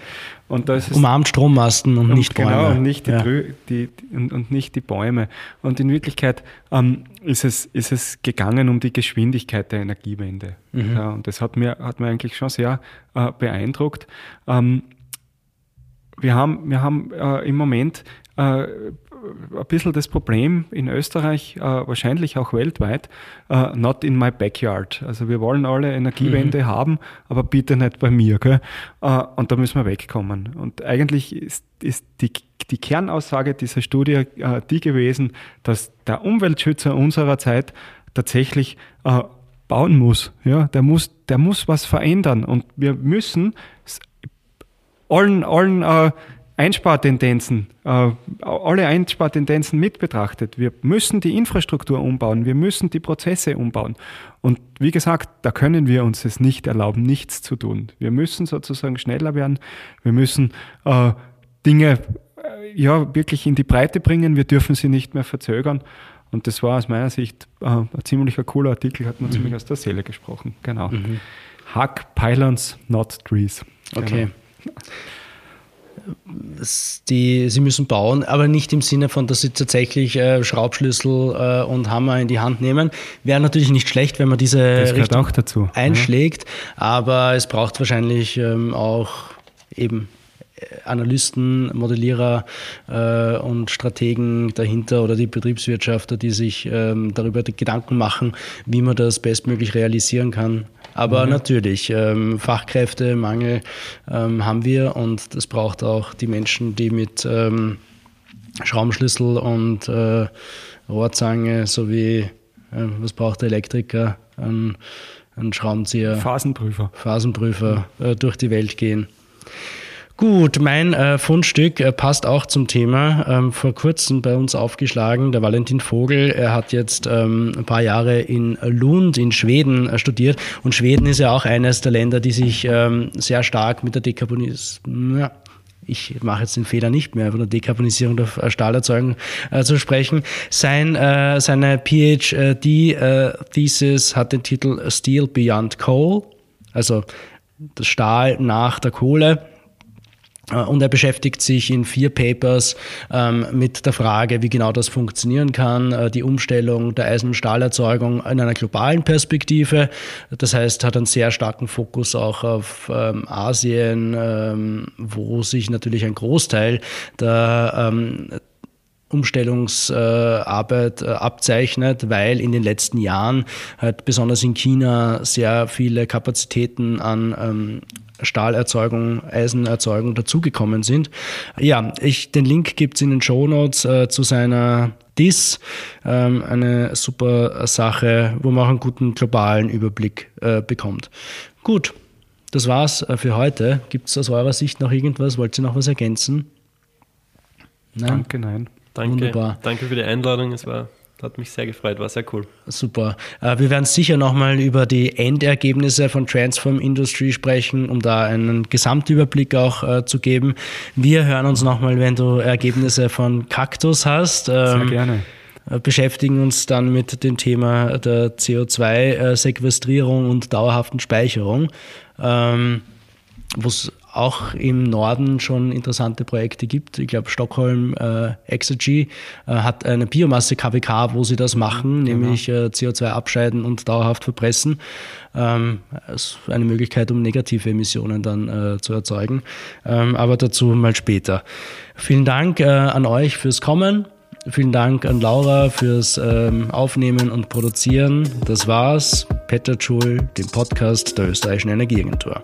Und da ist es, Umarmt Strommasten und, und nicht genau, Bäume. Genau, und nicht die, ja. die und, und, nicht die Bäume. Und in Wirklichkeit ähm, ist, es, ist es gegangen um die Geschwindigkeit der Energiewende. Mhm. Ja, und das hat mir, hat mir eigentlich schon sehr äh, beeindruckt. Ähm, wir haben, wir haben äh, im Moment äh, ein bisschen das Problem in Österreich, äh, wahrscheinlich auch weltweit, äh, not in my backyard. Also wir wollen alle Energiewende mhm. haben, aber bitte nicht bei mir. Gell? Äh, und da müssen wir wegkommen. Und eigentlich ist, ist die, die Kernaussage dieser Studie äh, die gewesen, dass der Umweltschützer unserer Zeit tatsächlich äh, bauen muss. Ja, der muss, der muss was verändern. Und wir müssen allen, allen äh, Einspartendenzen, äh, alle Einspartendenzen mit betrachtet. Wir müssen die Infrastruktur umbauen, wir müssen die Prozesse umbauen. Und wie gesagt, da können wir uns es nicht erlauben, nichts zu tun. Wir müssen sozusagen schneller werden, wir müssen äh, Dinge äh, ja wirklich in die Breite bringen, wir dürfen sie nicht mehr verzögern. Und das war aus meiner Sicht äh, ein ziemlicher cooler Artikel, hat man mhm. ziemlich aus der Seele gesprochen. Genau. Mhm. Hack Pylons, not trees. Okay. Genau die, sie müssen bauen, aber nicht im Sinne von, dass sie tatsächlich äh, Schraubschlüssel äh, und Hammer in die Hand nehmen. Wäre natürlich nicht schlecht, wenn man diese Richtung dazu, einschlägt, ja. aber es braucht wahrscheinlich ähm, auch eben äh, Analysten, Modellierer äh, und Strategen dahinter oder die Betriebswirtschafter, die sich ähm, darüber Gedanken machen, wie man das bestmöglich realisieren kann. Aber mhm. natürlich, ähm, Fachkräftemangel ähm, haben wir und das braucht auch die Menschen, die mit ähm, Schraubenschlüssel und äh, Rohrzange sowie, äh, was braucht der Elektriker, ein, ein Schraubenzieher, Phasenprüfer, Phasenprüfer äh, durch die Welt gehen. Gut, mein äh, Fundstück äh, passt auch zum Thema. Ähm, vor kurzem bei uns aufgeschlagen, der Valentin Vogel. Er hat jetzt ähm, ein paar Jahre in Lund in Schweden äh, studiert. Und Schweden ist ja auch eines der Länder, die sich ähm, sehr stark mit der Dekarbonisierung, ja, ich mache jetzt den Fehler nicht mehr, von der Dekarbonisierung der äh, Stahlerzeugung äh, zu sprechen. Sein, äh, seine PhD-Thesis äh, hat den Titel Steel Beyond Coal, also das Stahl nach der Kohle. Äh, und er beschäftigt sich in vier Papers ähm, mit der Frage, wie genau das funktionieren kann, äh, die Umstellung der Eisen- und Stahlerzeugung in einer globalen Perspektive. Das heißt, hat einen sehr starken Fokus auch auf ähm, Asien, ähm, wo sich natürlich ein Großteil der ähm, Umstellungsarbeit äh, abzeichnet, weil in den letzten Jahren halt besonders in China sehr viele Kapazitäten an ähm, Stahlerzeugung, Eisenerzeugung dazugekommen sind. Ja, ich, den Link gibt's in den Show Notes äh, zu seiner DIS, ähm, eine super Sache, wo man auch einen guten globalen Überblick äh, bekommt. Gut, das war's äh, für heute. Gibt's aus eurer Sicht noch irgendwas? Wollt ihr noch was ergänzen? Nein? Danke, nein. Danke, Wunderbar. danke für die Einladung. Es war hat mich sehr gefreut, war sehr cool. Super. Äh, wir werden sicher nochmal über die Endergebnisse von Transform Industry sprechen, um da einen Gesamtüberblick auch äh, zu geben. Wir hören uns nochmal, wenn du Ergebnisse von Cactus hast. Sehr ähm, gerne äh, beschäftigen uns dann mit dem Thema der CO2-Sequestrierung und dauerhaften Speicherung, ähm, wo es auch im Norden schon interessante Projekte gibt. Ich glaube, Stockholm äh, Exergy äh, hat eine Biomasse KWK, wo sie das machen, genau. nämlich äh, CO2 abscheiden und dauerhaft verpressen. Ähm, ist eine Möglichkeit, um negative Emissionen dann äh, zu erzeugen. Ähm, aber dazu mal später. Vielen Dank äh, an euch fürs Kommen. Vielen Dank an Laura fürs ähm, Aufnehmen und Produzieren. Das war's. Peter Schul, dem Podcast der Österreichischen Energieagentur.